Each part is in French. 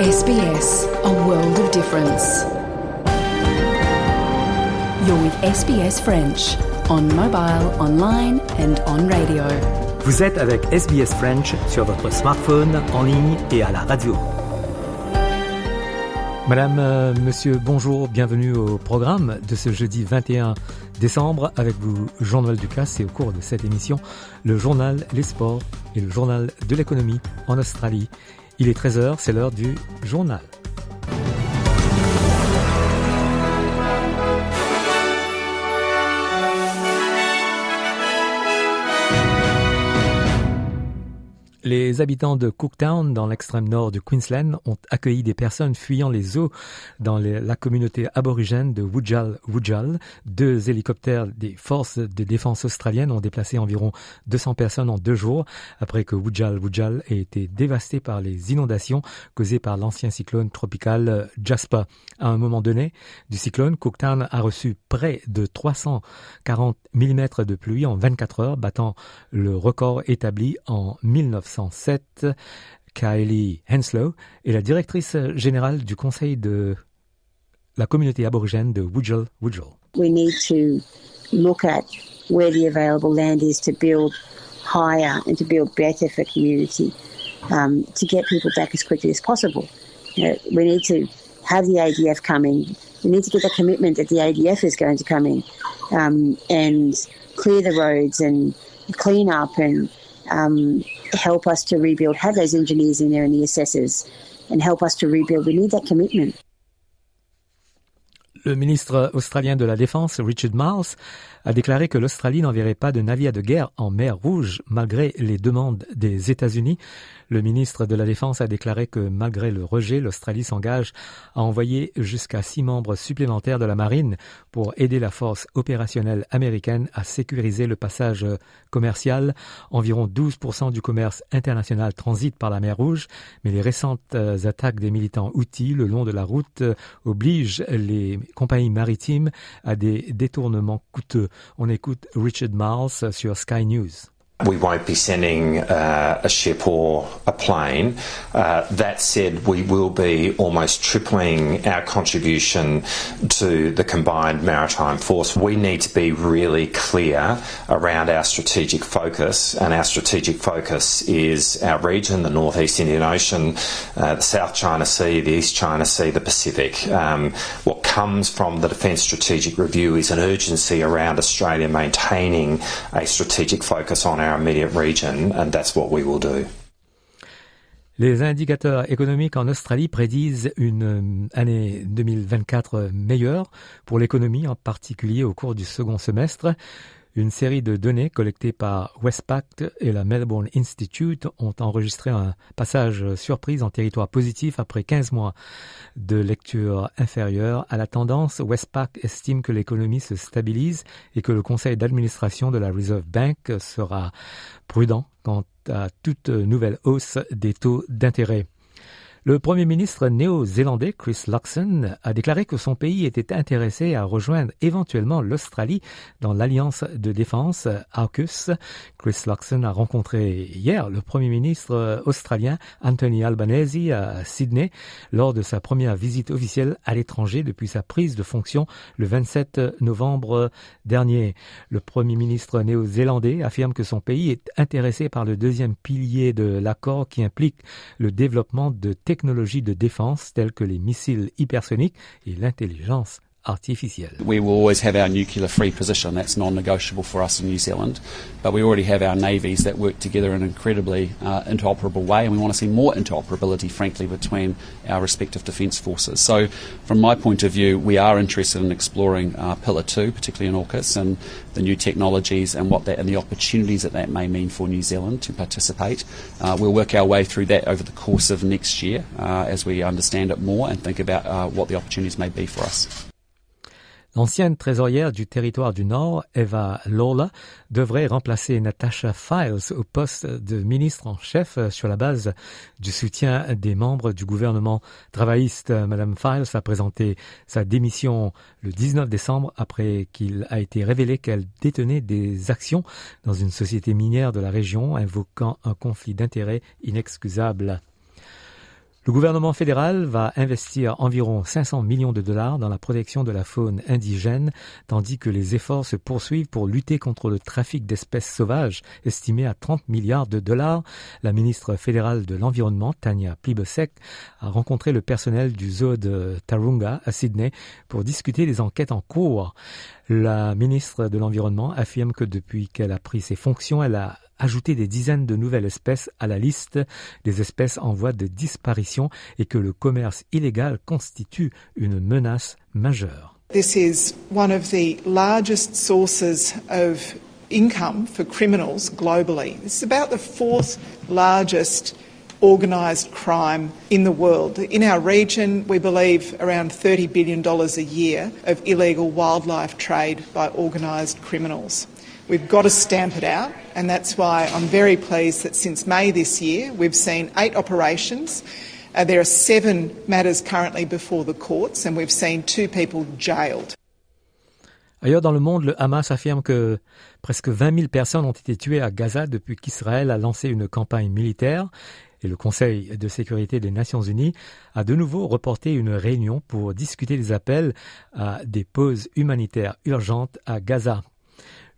SBS, a world of difference. You're with SBS French on mobile, online and on radio. Vous êtes avec SBS French sur votre smartphone, en ligne et à la radio. Madame, euh, monsieur, bonjour, bienvenue au programme de ce jeudi 21 décembre avec vous, Jean-Noël Ducasse, et au cours de cette émission, le journal Les Sports et le journal de l'économie en Australie. Il est 13h, c'est l'heure du journal. Les habitants de Cooktown, dans l'extrême nord du Queensland, ont accueilli des personnes fuyant les eaux dans la communauté aborigène de Wujal Wujal. Deux hélicoptères des forces de défense australiennes ont déplacé environ 200 personnes en deux jours après que Wujal Wujal ait été dévasté par les inondations causées par l'ancien cyclone tropical Jasper. À un moment donné du cyclone, Cooktown a reçu près de 340 mm de pluie en 24 heures, battant le record établi en 1900. 1907, Kylie Henslow est la directrice générale du conseil de la communauté aborigène de Wujal Wujal. We need to look at where the available land is to build higher and to build better for community um, to get people back as quickly as possible. We need to have the ADF come in. We need to get the commitment that the ADF is going to come in um, and clear the roads and clean up and um, help us to rebuild, have those engineers in there and the assessors, and help us to rebuild. We need that commitment. Le ministre australien de la Défense, Richard Marles, a déclaré que l'Australie n'enverrait pas de navires de guerre en mer Rouge malgré les demandes des États-Unis. Le ministre de la Défense a déclaré que malgré le rejet, l'Australie s'engage à envoyer jusqu'à six membres supplémentaires de la marine pour aider la force opérationnelle américaine à sécuriser le passage commercial. Environ 12% du commerce international transite par la mer Rouge, mais les récentes attaques des militants outils le long de la route obligent les compagnies maritimes à des détournements coûteux. On écoute Richard Miles sur Sky News. We won't be sending uh, a ship or a plane. Uh, that said, we will be almost tripling our contribution to the combined maritime force. We need to be really clear around our strategic focus, and our strategic focus is our region, the Northeast Indian Ocean, uh, the South China Sea, the East China Sea, the Pacific. Um, what comes from the Defence Strategic Review is an urgency around Australia maintaining a strategic focus on our immediate region, and that's what we will do. Les indicateurs économiques en Australie prédisent une année 2024 meilleure pour l'économie, en particulier au cours du second semestre. Une série de données collectées par Westpac et la Melbourne Institute ont enregistré un passage surprise en territoire positif après 15 mois de lecture inférieure à la tendance. Westpac estime que l'économie se stabilise et que le conseil d'administration de la Reserve Bank sera prudent quant à toute nouvelle hausse des taux d'intérêt. Le Premier ministre néo-zélandais Chris Luxon a déclaré que son pays était intéressé à rejoindre éventuellement l'Australie dans l'alliance de défense AUKUS. Chris Luxon a rencontré hier le Premier ministre australien Anthony Albanese à Sydney lors de sa première visite officielle à l'étranger depuis sa prise de fonction le 27 novembre dernier. Le Premier ministre néo-zélandais affirme que son pays est intéressé par le deuxième pilier de l'accord qui implique le développement de technologies de défense telles que les missiles hypersoniques et l'intelligence artificielle. We will always have our nuclear free position. That's non-negotiable for us in New Zealand. But we already have our navies that work together in an incredibly uh, interoperable way, and we want to see more interoperability, frankly, between our respective defence forces. So, from my point of view, we are interested in exploring uh, Pillar Two, particularly in AUKUS, and the new technologies and what that and the opportunities that that may mean for New Zealand to participate. Uh, we'll work our way through that over the course of next year uh, as we understand it more and think about uh, what the opportunities may be for us. L'ancienne trésorière du territoire du Nord, Eva Lola, devrait remplacer Natasha Files au poste de ministre en chef sur la base du soutien des membres du gouvernement travailliste. Madame Files a présenté sa démission le 19 décembre après qu'il a été révélé qu'elle détenait des actions dans une société minière de la région invoquant un conflit d'intérêts inexcusable. Le gouvernement fédéral va investir environ 500 millions de dollars dans la protection de la faune indigène, tandis que les efforts se poursuivent pour lutter contre le trafic d'espèces sauvages, estimé à 30 milliards de dollars. La ministre fédérale de l'Environnement, Tania Plibersek, a rencontré le personnel du zoo de Tarunga à Sydney pour discuter des enquêtes en cours. La ministre de l'Environnement affirme que depuis qu'elle a pris ses fonctions, elle a ajouté des dizaines de nouvelles espèces à la liste des espèces en voie de disparition et que le commerce illégal constitue une menace majeure. This is one of the largest sources of income for criminals globally. This is about the fourth largest organised crime in the world. In our region, we believe around $30 billion a year of illegal wildlife trade by organised criminals. We've got to stamp it out, and that's why I'm very pleased that since May this year, we've seen eight operations. Uh, there are seven matters currently before the courts, and we've seen two people jailed. Ailleurs dans le monde, le Hamas affirme que presque 20 000 personnes ont été tuées à Gaza depuis qu'Israël a lancé une campagne militaire et le Conseil de sécurité des Nations Unies a de nouveau reporté une réunion pour discuter des appels à des pauses humanitaires urgentes à Gaza.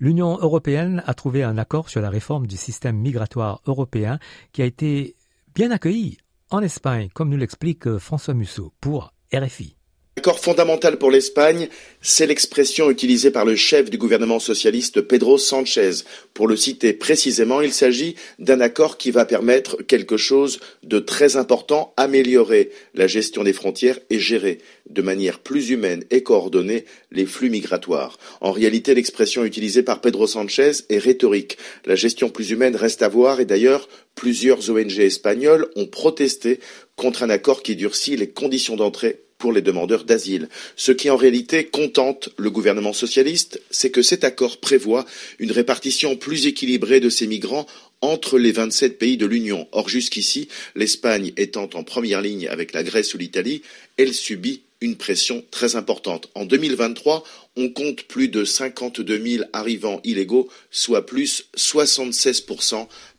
L'Union européenne a trouvé un accord sur la réforme du système migratoire européen qui a été bien accueilli en Espagne, comme nous l'explique François Musso pour RFI. L'accord fondamental pour l'Espagne, c'est l'expression utilisée par le chef du gouvernement socialiste Pedro Sanchez. Pour le citer précisément, il s'agit d'un accord qui va permettre quelque chose de très important, améliorer la gestion des frontières et gérer de manière plus humaine et coordonnée les flux migratoires. En réalité, l'expression utilisée par Pedro Sanchez est rhétorique. La gestion plus humaine reste à voir et d'ailleurs, plusieurs ONG espagnoles ont protesté contre un accord qui durcit les conditions d'entrée pour les demandeurs d'asile. Ce qui en réalité contente le gouvernement socialiste, c'est que cet accord prévoit une répartition plus équilibrée de ces migrants entre les 27 pays de l'Union. Or, jusqu'ici, l'Espagne étant en première ligne avec la Grèce ou l'Italie, elle subit une pression très importante. En 2023, on compte plus de 52 000 arrivants illégaux, soit plus 76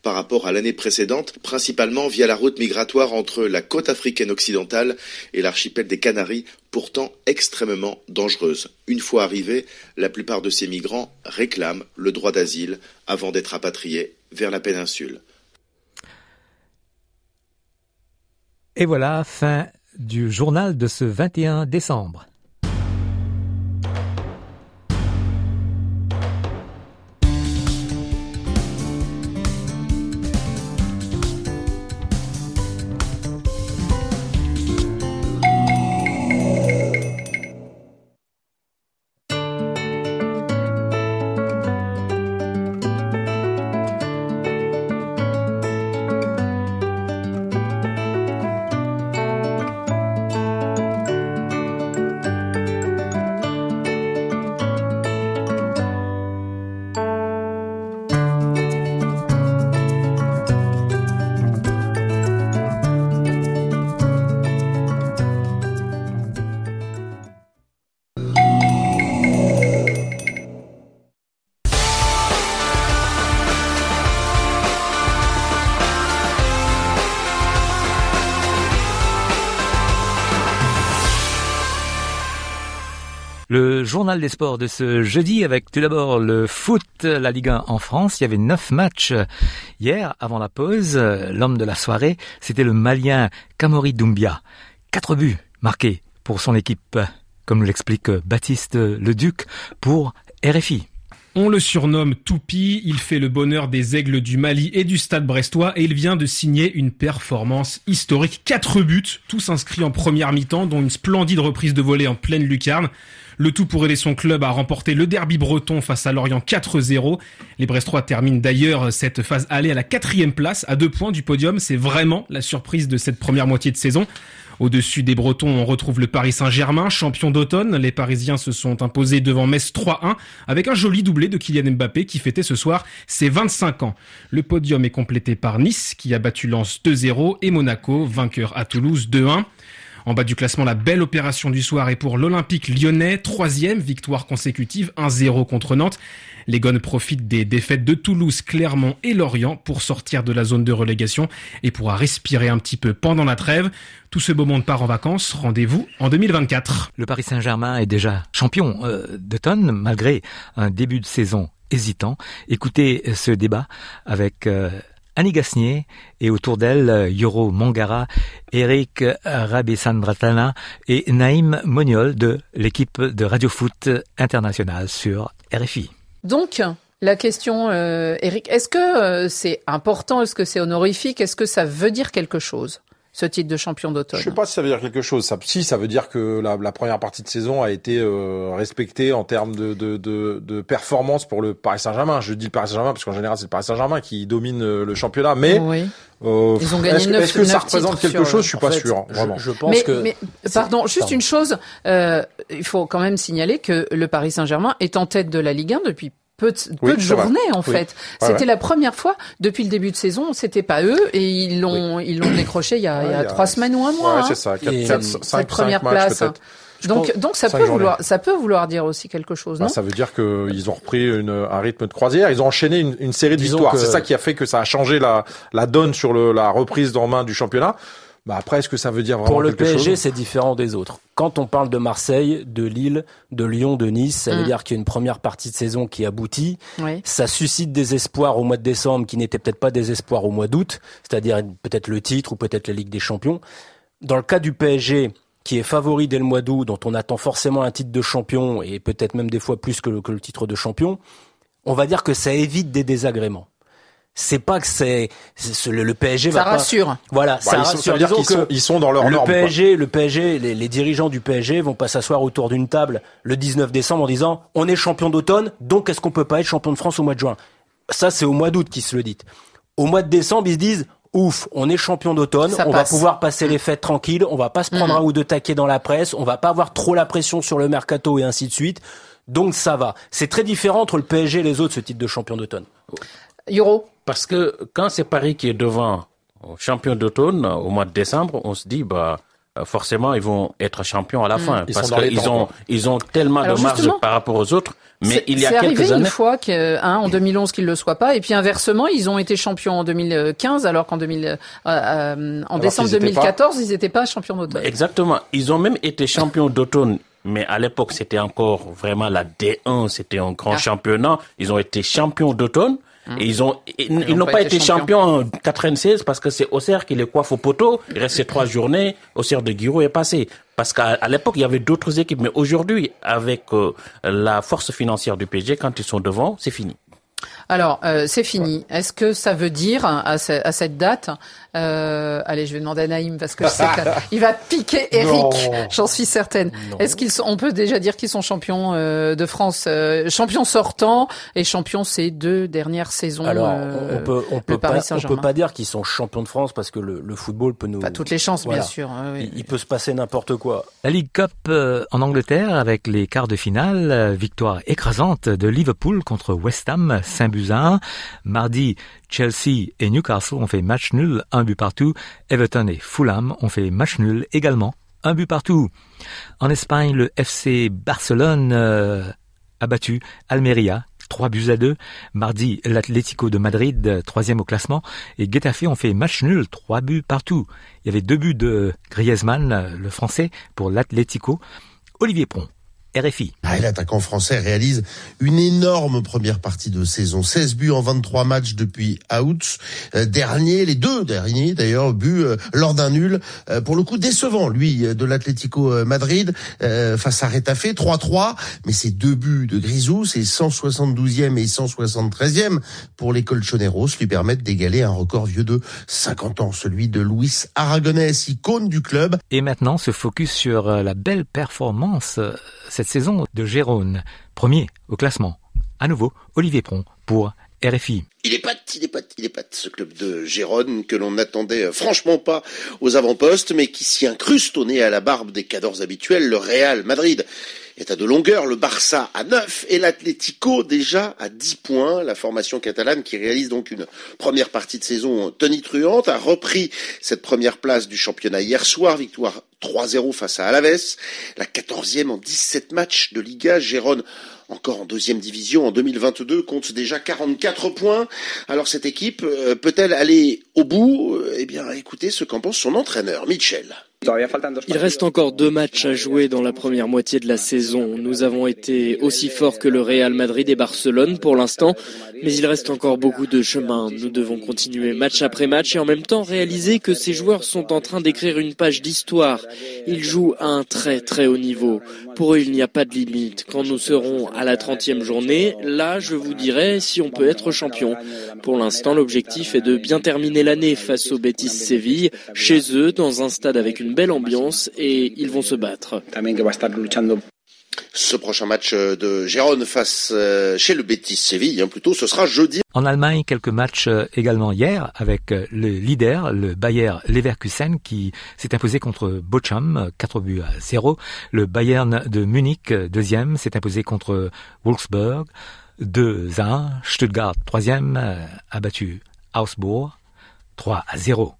par rapport à l'année précédente, principalement via la route migratoire entre la côte africaine occidentale et l'archipel des Canaries, pourtant extrêmement dangereuse. Une fois arrivés, la plupart de ces migrants réclament le droit d'asile avant d'être rapatriés vers la péninsule. Et voilà, fin du journal de ce 21 décembre. Journal des sports de ce jeudi avec tout d'abord le foot, la Ligue 1 en France. Il y avait neuf matchs hier avant la pause. L'homme de la soirée, c'était le Malien Kamori Doumbia. Quatre buts marqués pour son équipe. comme l'explique Baptiste Leduc pour RFI. On le surnomme Toupi, il fait le bonheur des aigles du Mali et du stade brestois et il vient de signer une performance historique. Quatre buts, tous inscrits en première mi-temps, dont une splendide reprise de volée en pleine lucarne. Le tout pour aider son club à remporter le derby breton face à Lorient 4-0. Les Brestois terminent d'ailleurs cette phase aller à la quatrième place, à deux points du podium. C'est vraiment la surprise de cette première moitié de saison. Au-dessus des Bretons, on retrouve le Paris Saint-Germain, champion d'automne. Les Parisiens se sont imposés devant Metz 3-1 avec un joli doublé de Kylian Mbappé qui fêtait ce soir ses 25 ans. Le podium est complété par Nice qui a battu Lens 2-0 et Monaco, vainqueur à Toulouse 2-1. En bas du classement, la belle opération du soir est pour l'Olympique lyonnais, troisième victoire consécutive, 1-0 contre Nantes. Les Gones profitent des défaites de Toulouse, Clermont et Lorient pour sortir de la zone de relégation et pourra respirer un petit peu pendant la trêve. Tout ce beau monde part en vacances. Rendez-vous en 2024. Le Paris Saint-Germain est déjà champion euh, d'automne malgré un début de saison hésitant. Écoutez ce débat avec euh, Annie Gasnier et autour d'elle Yoro Mangara, Eric Rabesandratana et Naïm Moniol de l'équipe de Radio Foot International sur RFI. Donc, la question, euh, Eric, est-ce que euh, c'est important Est-ce que c'est honorifique Est-ce que ça veut dire quelque chose? Ce titre de champion d'automne Je sais pas si ça veut dire quelque chose. Ça, si, ça veut dire que la, la première partie de saison a été euh, respectée en termes de, de, de, de, performance pour le Paris Saint-Germain. Je dis le Paris Saint-Germain parce qu'en général c'est le Paris Saint-Germain qui domine euh, le championnat. Mais oui. euh, Ils ont gagné est-ce, est-ce que ça représente quelque chose? Je suis pas fait, sûr. je- Vraiment. Je, pense mais, que mais, pardon, juste une chose, euh, il faut quand même signaler que le Paris Saint-Germain est en tête de la Ligue 1 depuis peu de, peu Oui, de journées en Oui. fait. Ouais, C'était ouais. la première fois depuis le début de saison, c'était pas eux et ils l'ont ils l'ont décroché il y a, il y a Ouais, il y a- trois semaines ou un mois. Ouais, hein. c'est ça. 4, Et 4, cette 5, première place. Donc pense- donc ça peut journées. vouloir ça peut vouloir dire aussi quelque chose, Bah, non? ça veut dire qu'ils ont repris une, un rythme de croisière. Ils ont enchaîné une, une série de Disons victoires. que- C'est ça qui a fait que ça a changé la, la donne sur le, la reprise en main du championnat. Bah après, est-ce que ça veut dire vraiment pour le quelque PSG, c'est différent des autres. Quand on parle de Marseille, de Lille, de Lyon, de Nice, ça veut Mm. dire qu'il y a une première partie de saison qui aboutit. Oui. Ça suscite des espoirs au mois de décembre qui n'étaient peut-être pas des espoirs au mois d'août, c'est-à-dire peut-être le titre ou peut-être la Ligue des Champions. Dans le cas du PSG, qui est favori dès le mois d'août, dont on attend forcément un titre de champion et peut-être même des fois plus que le, que le titre de champion, on va dire que ça évite des désagréments. C'est pas que c'est le, le PSG Ça va rassure. pas voilà Bah, ça ils sont- rassure ça veut dire Disons qu'ils sont, ils sont dans leur le norme. quoi. PSG, le PSG, les, les dirigeants du PSG vont pas s'asseoir autour d'une table le 19 décembre en disant on est champion d'automne, donc est-ce qu'on peut pas être champion de France au mois de juin? Ça c'est au mois d'août qu'ils se le disent. Au mois de décembre, ils se disent ouf, on est champion d'automne, on passe. va pouvoir passer les fêtes tranquilles, on va pas se prendre Mhm. un ou deux taquets dans la presse, on va pas avoir trop la pression sur le mercato et ainsi de suite. Donc ça va. C'est très différent entre le PSG et les autres ce titre de champion d'automne. Euro. Parce que quand c'est Paris qui est devant au champion d'automne au mois de décembre, on se dit bah euh, forcément ils vont être champions à la fin Ils parce qu'ils ont ils ont tellement Alors, de marge par rapport aux autres. Mais il y a c'est arrivé quelques une années, fois que, hein, en 2011 qu'ils le soient pas, et puis inversement, ils ont été champions en 2015, alors qu'en 2000, euh, euh, en décembre étaient 2014, ils n'étaient pas champions d'automne. Exactement. Ils ont même été champions d'automne, mais à l'époque, c'était encore vraiment la D1, c'était un grand Ah. championnat. Ils ont été champions d'automne. Et ils ont, ils, ils n'ont n'ont pas pas été champions en 96 parce que c'est Auxerre qui les coiffe au poteau. Il restait trois journées. Auxerre de Guiraud est passé. Parce qu'à l'époque, il y avait d'autres équipes. Mais aujourd'hui, avec euh, la force financière du PSG, quand ils sont devant, c'est fini. Alors, euh, c'est fini. Est-ce que ça veut dire à, ce- à cette date euh, Allez, je vais demander à Naïm parce que je sais qu'il va piquer Eric. J'en suis certaine. Est-ce qu'ils sont On peut déjà dire qu'ils sont champions euh, de France, euh, champions sortants et champions ces deux dernières saisons. Alors, euh, on peut, on peut Paris pas, on peut pas dire qu'ils sont champions de France parce que le, le football peut nous. Pas toutes les chances, Voilà. bien sûr. hein, oui. Il, il peut se passer n'importe quoi. La League Cup euh, en Angleterre avec les quarts de finale, victoire écrasante de Liverpool contre West Ham, 5 buts à 1. Mardi, Chelsea et Newcastle ont fait match nul, un but partout. Everton et Fulham ont fait match nul également, un but partout. En Espagne, le FC Barcelone euh, a battu Almeria. 3 buts à 2. Mardi, l'Atlético de Madrid, troisième au classement, et Getafe ont fait match nul, 3 buts partout. Il y avait deux buts de Griezmann, le français, pour l'Atlético. Olivier Pron. RFI. Ah, L'attaquant français réalise une énorme première partie de saison. 16 buts en 23 matchs depuis août euh, dernier, les deux derniers d'ailleurs, buts euh, lors d'un nul, euh, pour le coup décevant, lui, de l'Atlético Madrid, face à Retafe, 3-3, mais ces deux buts de Grisou, ces 172e et 173e pour les Colchoneros, lui permettent d'égaler un record vieux de 50 ans, celui de Luis Aragonés, icône du club. Et maintenant, se focus sur la belle performance cette saison de Gérone, premier au classement. À nouveau, Olivier Pron pour RFI. Il est pas, il est pas, il est pas ce club de Gérone que l'on n'attendait euh, franchement pas aux avant-postes, mais qui s'y incruste au nez à la barbe des cadors habituels, le Real Madrid est à de longueur, le Barça à 9 et l'Atlético déjà à 10 points. La formation catalane qui réalise donc une première partie de saison tonitruante a repris cette première place du championnat hier soir, victoire 3-0 face à Alaves, la 14e en 17 matchs de Liga. Gérone encore en deuxième division en 2022, compte déjà 44 points. Alors cette équipe euh, peut-elle aller au bout? Eh bien, écoutez ce qu'en pense son entraîneur, Mitchell. Il reste encore deux matchs à jouer dans la première moitié de la saison. Nous avons été aussi forts que le Real Madrid et Barcelone pour l'instant, mais il reste encore beaucoup de chemin. Nous devons continuer match après match et en même temps réaliser que ces joueurs sont en train d'écrire une page d'histoire. Ils jouent à un très très haut niveau. Pour eux, il n'y a pas de limite. Quand nous serons à la 30e journée, là, je vous dirai si on peut être champion. Pour l'instant, l'objectif est de bien terminer l'année face au Betis Séville, chez eux, dans un stade avec une belle ambiance et ils vont se battre. Ce prochain match euh, de Gérone face euh, chez le Betis Séville, hein, plutôt, ce sera jeudi. En Allemagne, quelques matchs euh, également hier avec le leader, le Bayer Leverkusen, qui s'est imposé contre Bochum, 4 buts à 0. Le Bayern de Munich, deuxième, s'est imposé contre Wolfsburg, 2 à 1. Stuttgart, troisième, a battu Augsbourg, 3 à 0.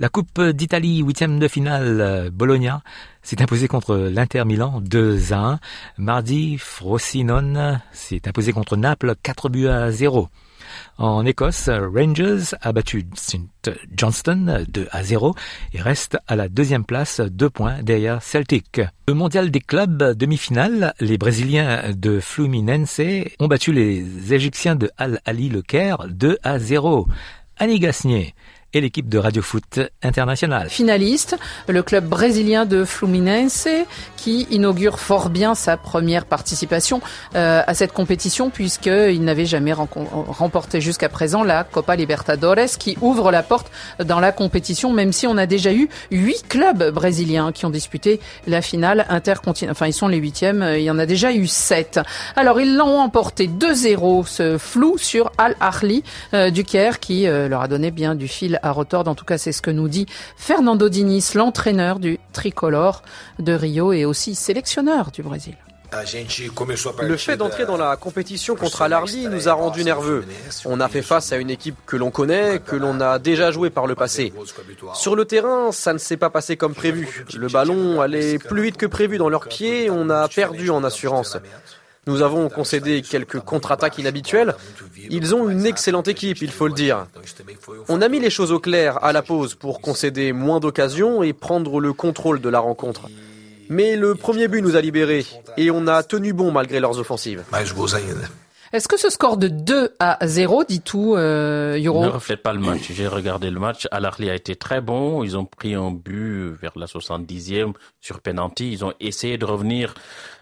La Coupe d'Italie, huitième de finale, Bologna s'est imposé contre l'Inter Milan 2 à 1. Mardi, Frosinone s'est imposé contre Naples 4 buts à 0. En Écosse, Rangers a battu St. Johnston 2 à 0 et reste à la deuxième place, deux points derrière Celtic. Le mondial des clubs demi-finale, les Brésiliens de Fluminense ont battu les Égyptiens de Al Ali Le Caire 2 à 0. Annie Gasnier et l'équipe de Radio Foot International. Finaliste, le club brésilien de Fluminense qui inaugure fort bien sa première participation euh, à cette compétition puisqu'il n'avait jamais remporté jusqu'à présent la Copa Libertadores qui ouvre la porte dans la compétition même si on a déjà eu huit clubs brésiliens qui ont disputé la finale intercontinentale. Enfin, ils sont les huitièmes, il y en a déjà eu sept. Alors, ils l'ont emporté 2-0, ce flou sur Al Ahly euh, du Caire qui euh, leur a donné bien du fil à retordre. En tout cas, c'est ce que nous dit Fernando Diniz, l'entraîneur du tricolore de Rio et aussi sélectionneur du Brésil. Le fait d'entrer dans la compétition contre Al-Arli nous a rendu nerveux. On a fait face à une équipe que l'on connaît, que l'on a déjà joué par le passé. Sur le terrain, ça ne s'est pas passé comme prévu. Le ballon allait plus vite que prévu dans leurs pieds, on a perdu en assurance. Nous avons concédé quelques contre-attaques inhabituelles. Ils ont une excellente équipe, il faut le dire. On a mis les choses au clair à la pause pour concéder moins d'occasions et prendre le contrôle de la rencontre. Mais le premier but nous a libérés et on a tenu bon malgré leurs offensives. Est-ce que ce score de 2 à 0 dit tout, euh, Euro Ne reflète pas le match. J'ai regardé le match. al a été très bon. Ils ont pris un but vers la 70e sur penalty. Ils ont essayé de revenir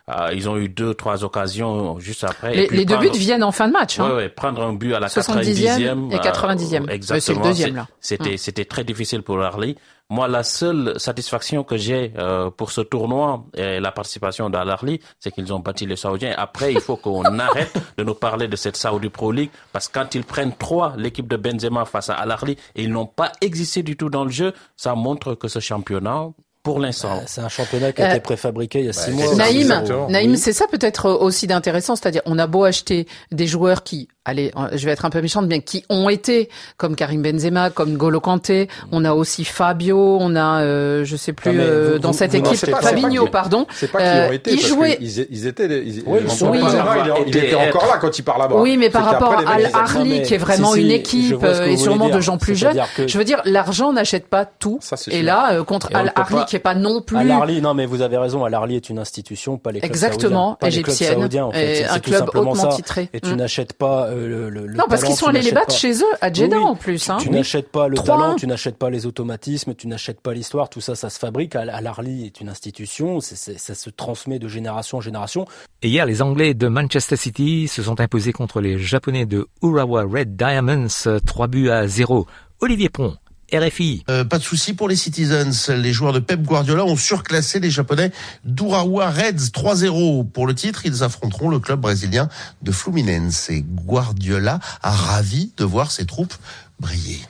euh, ils ont eu deux, trois occasions juste après. Les, les deux buts viennent en fin de match. Hein. Ouais, prendre un but à la 90e et 90e. Euh, exactement. C'est le deuxième là. C'était, hum. c'était très difficile pour Harley. Moi, la seule satisfaction que j'ai euh, pour ce tournoi et la participation d'Al-Arli, c'est qu'ils ont battu les Saoudiens. Après, il faut qu'on arrête de nous parler de cette Saudi Pro League parce que quand ils prennent trois, l'équipe de Benzema face à Al-Arli, et ils n'ont pas existé du tout dans le jeu, ça montre que ce championnat pour l'instant. C'est un championnat qui a été euh, préfabriqué il y a six mois. Naïm, Naïm c'est ça peut-être aussi d'intéressant, c'est-à-dire on a beau acheter des joueurs qui allez, je vais être un peu méchante, bien qui ont été comme Karim Benzema, comme Golo Kanté. On a aussi Fabio, on a, euh, je sais plus, euh, dans cette équipe, Fabinho, pardon. C'est pas qu'ils ont été, ils jouaient. Ils, ils, étaient, ils, oui, ils sont il, était encore là quand il parle là-bas. Oui, mais par rapport à Al qui est vraiment une équipe et sûrement de gens plus jeunes, je veux dire, l'argent n'achète pas tout. Et là, contre Al Arli qui est pas non plus. Al Arli, non, mais vous avez raison. Al Arli est une institution, pas les clubs Exactement, égyptienne, un club hautement titré. Et tu mm. n'achètes pas le, le, non, parce qu'ils sont allés les battre chez eux, à Jeddah en plus. Hein. Tu, n'achètes pas le talent, tu n'achètes pas les automatismes, tu n'achètes pas l'histoire, tout ça, ça se fabrique. Al-Arli est une institution, ça se transmet de génération en génération. Et hier, les Anglais de Manchester City se sont imposés contre les Japonais de Urawa Red Diamonds, 3 buts à 0. Olivier Pont, RFI. Euh, pas de souci pour les Citizens. Les joueurs de Pep Guardiola ont surclassé les Japonais d'Urawa Reds 3-0. Pour le titre, ils affronteront le club brésilien de Fluminense. Et Guardiola a ravi de voir ses troupes briller.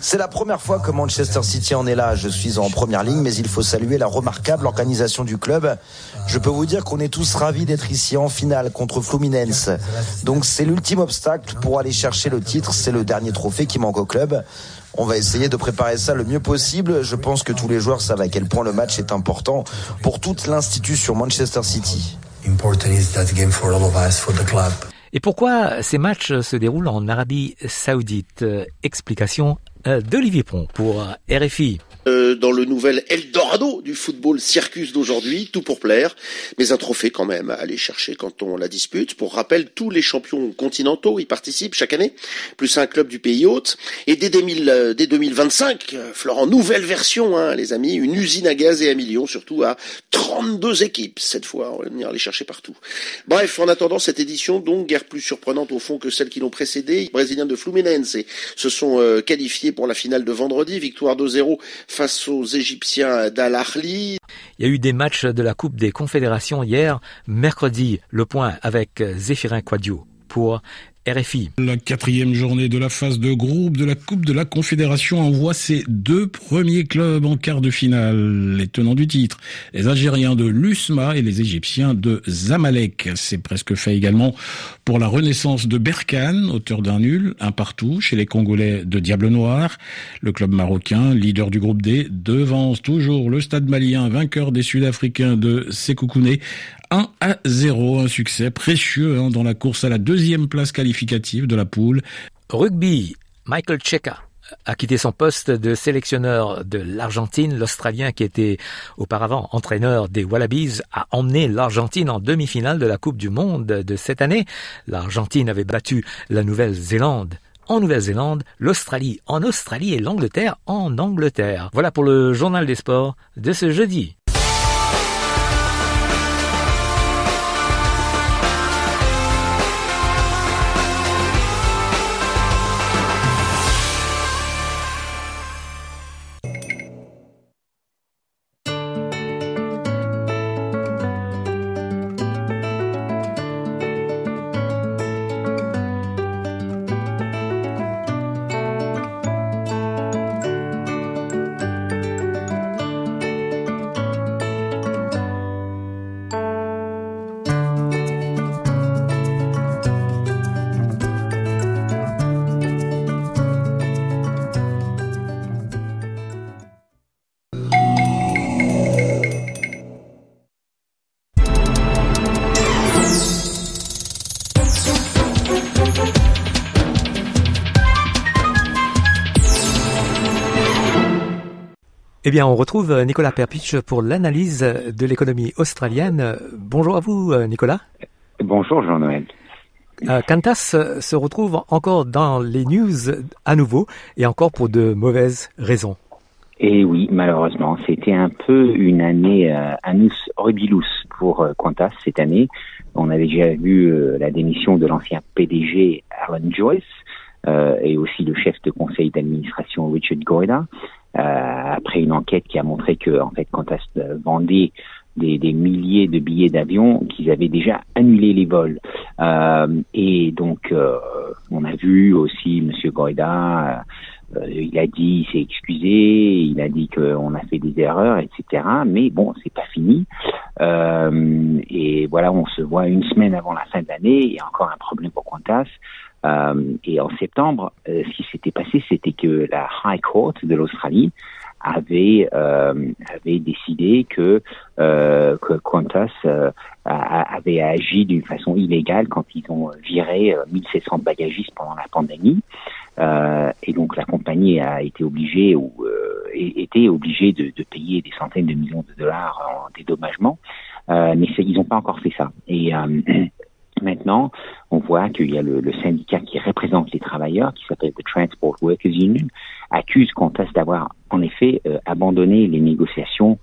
C'est la première fois que Manchester City en est là. Je suis en première ligne, mais il faut saluer la remarquable organisation du club. Je peux vous dire qu'on est tous ravis d'être ici en finale contre Fluminense. Donc c'est l'ultime obstacle pour aller chercher le titre. C'est le dernier trophée qui manque au club. On va essayer de préparer ça le mieux possible. Je pense que tous les joueurs savent à quel point le match est important pour toute l'institution Manchester City. Et pourquoi ces matchs se déroulent en Arabie Saoudite? Explication euh, d'Olivier Pont pour RFI. Euh, dans le nouvel Eldorado du football circus d'aujourd'hui, tout pour plaire, mais un trophée quand même à aller chercher quand on la dispute. Pour rappel, tous les champions continentaux y participent chaque année, plus un club du pays hôte. Et dès, 2000, dès 2025, euh, Florent, nouvelle version, hein, les amis, une usine à gaz et à millions, surtout à 32 équipes cette fois. On va venir les chercher partout. Bref, en attendant cette édition, donc guère plus surprenante au fond que celles qui l'ont précédée, les Brésiliens de Fluminense se sont euh, qualifiés pour la finale de vendredi, victoire 2-0 face aux Égyptiens d'Al Ahly. Il y a eu des matchs de la Coupe des Confédérations hier, mercredi, le point avec Zéphirin Quadio pour La quatrième journée de la phase de groupe de la Coupe de la Confédération envoie ses deux premiers clubs en quart de finale. Les tenants du titre, les Algériens de l'USMA et les Égyptiens de Zamalek. C'est presque fait également pour la renaissance de Berkane, auteur d'un nul, un partout chez les Congolais de Diable Noir. Le club marocain, leader du groupe D, devance toujours le stade malien, vainqueur des Sud-Africains de Sekoukoune 1 à 0, un succès précieux hein, dans la course à la deuxième place qualificative de la poule. Rugby, Michael Checa a quitté son poste de sélectionneur de l'Argentine. L'Australien qui était auparavant entraîneur des Wallabies a emmené l'Argentine en demi-finale de la Coupe du Monde de cette année. L'Argentine avait battu la Nouvelle-Zélande en Nouvelle-Zélande, l'Australie en Australie et l'Angleterre en Angleterre. Voilà pour le journal des sports de ce jeudi. Eh bien, on retrouve euh, Nicolas Perpich pour l'analyse de l'économie australienne. Bonjour à vous, euh, Nicolas. Bonjour, Jean-Noël. Euh, Qantas se retrouve encore dans les news à nouveau et encore pour de mauvaises raisons. Et oui, malheureusement, c'était un peu une année euh, anus horribilus pour Qantas cette année. On avait déjà vu la démission de l'ancien PDG Alan Joyce et aussi le chef de conseil d'administration Richard Goyda. Euh, après une enquête qui a montré que en fait quand elles vendaient des, milliers de billets d'avion qu'ils avaient déjà annulé les vols. Euh, et donc, euh, on a vu aussi Monsieur Goïda il a dit, il s'est excusé, il a dit qu'on a fait des erreurs, etc. Mais bon, c'est pas fini. Euh, et voilà, on se voit une semaine avant la fin de l'année. Il y a encore un problème pour Qantas. Euh, et en septembre, euh, ce qui s'était passé, c'était que la High Court de l'Australie avait euh, avait décidé que euh, que Qantas avait agi d'une façon illégale quand ils ont viré 1700 bagagistes pendant la pandémie. Et donc la compagnie a été obligée ou était obligée de, de, payer des centaines de millions de dollars en dédommagement. Mais ils n'ont pas encore fait ça. Et Maintenant, on voit qu'il y a le, le, syndicat qui représente les travailleurs, qui s'appelle the Transport Workers Union, accuse Qantas d'avoir en effet euh, abandonné les négociations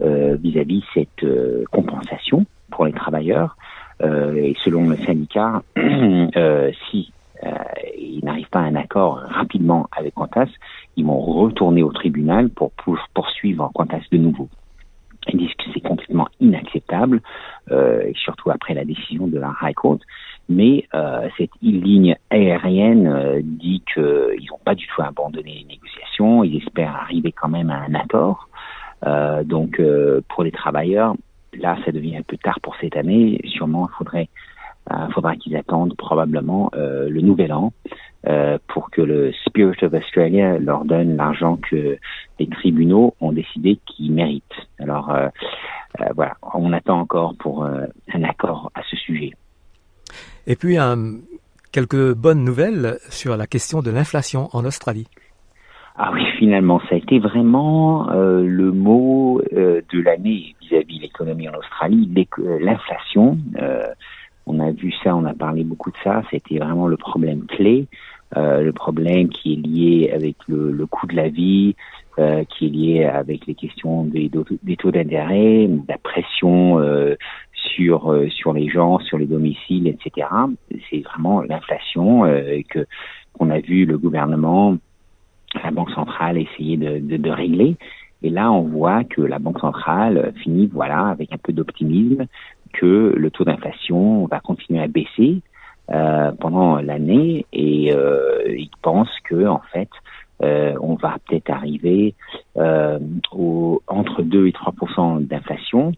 euh, vis-à-vis -vis cette euh, compensation pour les travailleurs. et selon le syndicat, si ils n'arrivent pas à un accord rapidement avec Qantas, ils vont retourner au tribunal pour, pour poursuivre Qantas de nouveau. Ils disent que c'est complètement inacceptable, euh, surtout après la décision de la High Court. Mais euh, cette ligne aérienne euh, dit qu'ils n'ont pas du tout abandonné les négociations, ils espèrent arriver quand même à un accord. Euh, donc euh, pour les travailleurs, là ça devient un peu tard pour cette année. Sûrement il faudrait euh, faudra qu'ils attendent probablement le nouvel an euh, pour que le Spirit of Australia leur donne l'argent que les tribunaux ont décidé qu'ils méritent. Alors euh, euh, voilà, on attend encore pour un accord à ce sujet. Et puis quelques bonnes nouvelles sur la question de l'inflation en Australie. Ah oui, finalement, ça a été vraiment le mot de l'année vis-à-vis de l'économie en Australie, l'inflation. on a vu ça, on a parlé beaucoup de ça, c'était vraiment le problème clé. Euh, le problème qui est lié avec le, le coût de la vie, euh, qui est lié avec les questions des, des taux d'intérêt, la pression euh, sur euh, sur les gens, sur les domiciles, etc. C'est vraiment l'inflation que qu'on a vu le gouvernement, la banque centrale essayer de, de, de, régler. Et là, on voit que la banque centrale finit, voilà, avec un peu d'optimisme, que le taux d'inflation va continuer à baisser. Euh, pendant l'année et euh, ils pensent que en fait euh, on va peut-être arriver euh, au, entre 2 et 3% d'inflation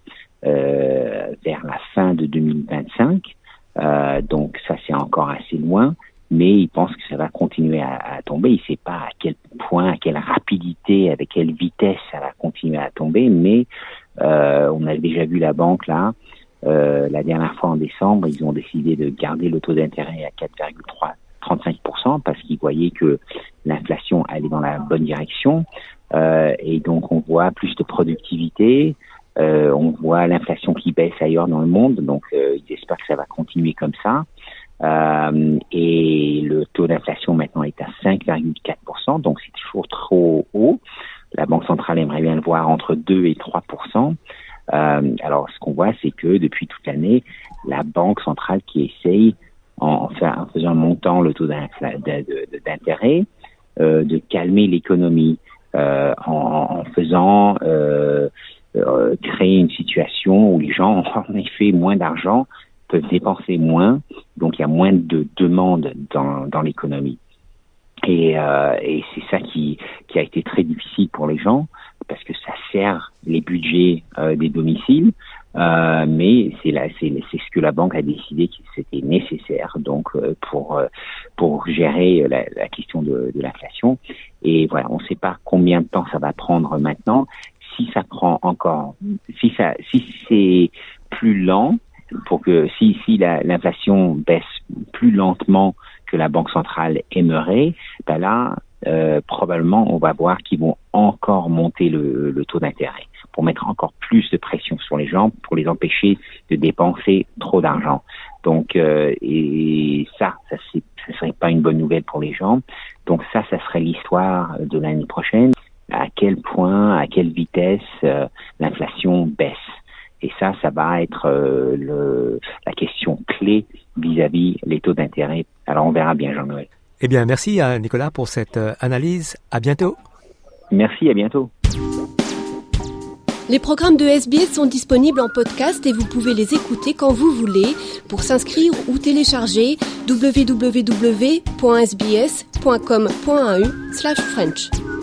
euh, vers la fin de 2025. Euh, donc ça c'est encore assez loin, mais ils pensent que ça va continuer à, à tomber. Ils ne sait pas à quel point, à quelle rapidité, avec quelle vitesse ça va continuer à tomber, mais on a déjà vu la banque là euh, la dernière fois en décembre, ils ont décidé de garder le taux d'intérêt à 4,35% parce qu'ils voyaient que l'inflation allait dans la bonne direction. Euh, et donc on voit plus de productivité, euh, on voit l'inflation qui baisse ailleurs dans le monde, donc euh, ils espèrent que ça va continuer comme ça. Euh, et le taux d'inflation maintenant est à 5,4%, donc c'est toujours trop haut. La Banque centrale aimerait bien le voir entre 2 et 3 euh, alors, ce qu'on voit, c'est que depuis toute l'année, la banque centrale qui essaye, en, faisant montant le taux d'intérêt, euh, de calmer l'économie, euh, en, en, faisant créer une situation où les gens ont en effet moins d'argent, peuvent dépenser moins, donc il y a moins de demandes dans, l'économie. Et, c'est ça qui a été très difficile pour les gens parce que ça sert les budgets euh, des domiciles, euh, mais c'est là, c'est, ce que la banque a décidé que c'était nécessaire donc euh, pour euh, pour gérer la, la question de, de, l'inflation. Et voilà, on ne sait pas combien de temps ça va prendre maintenant. Si ça prend encore, si ça, si c'est plus lent, pour que si si la, l'inflation baisse plus lentement que la banque centrale aimerait, ben là, euh, probablement, on va voir qu'ils vont encore monter le, le taux d'intérêt pour mettre encore plus de pression sur les gens, pour les empêcher de dépenser trop d'argent. Donc, euh, et ça, ça ne serait pas une bonne nouvelle pour les gens. Donc ça, ça serait l'histoire de l'année prochaine. À quel point, à quelle vitesse euh, l'inflation baisse. Et ça, ça va être euh, le, la question clé vis-à-vis -vis les taux d'intérêt. Alors on verra bien, Jean-Noël. Eh bien, merci à Nicolas pour cette euh, analyse. À bientôt. Merci, à bientôt. Les programmes de SBS sont disponibles en podcast et vous pouvez les écouter quand vous voulez. Pour s'inscrire ou télécharger, www.sbs.com.au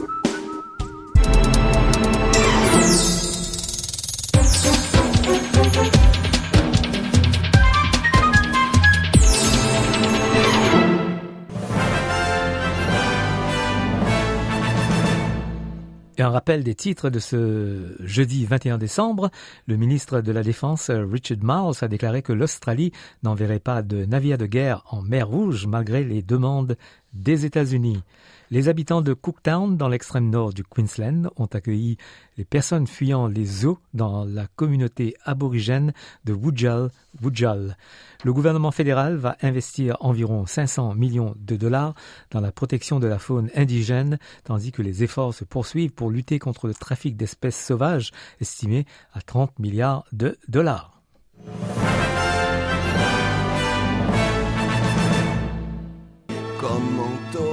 rappel des titres de ce jeudi 21 décembre, le ministre de la Défense Richard Marles a déclaré que l'Australie n'enverrait pas de navires de guerre en mer Rouge malgré les demandes des États-Unis. Les habitants de Cooktown, dans l'extrême nord du Queensland, ont accueilli les personnes fuyant les eaux dans la communauté aborigène de Wujal, Wujal. Le gouvernement fédéral va investir environ 500 millions de dollars dans la protection de la faune indigène, tandis que les efforts se poursuivent pour lutter contre le trafic d'espèces sauvages, estimé à 30 milliards de dollars.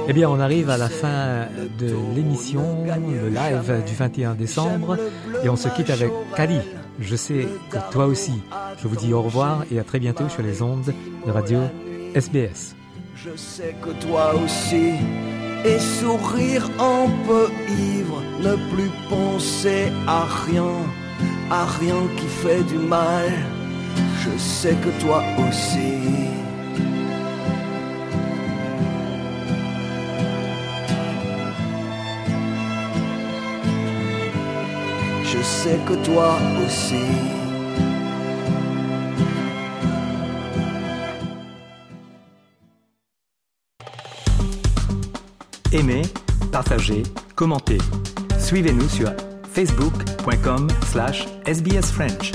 Eh bien, on arrive à la fin de l'émission, le live du 21 décembre, et on se quitte avec Kali. Je sais que toi aussi. Je vous dis au revoir et à très bientôt sur les ondes de radio SBS. Je sais que toi aussi, et sourire un peu ivre, ne plus penser à rien, à rien qui fait du mal. Je sais que toi aussi. Que toi aussi. Aimez, partagez, commentez. Suivez-nous sur facebook.com slash sbsfrench.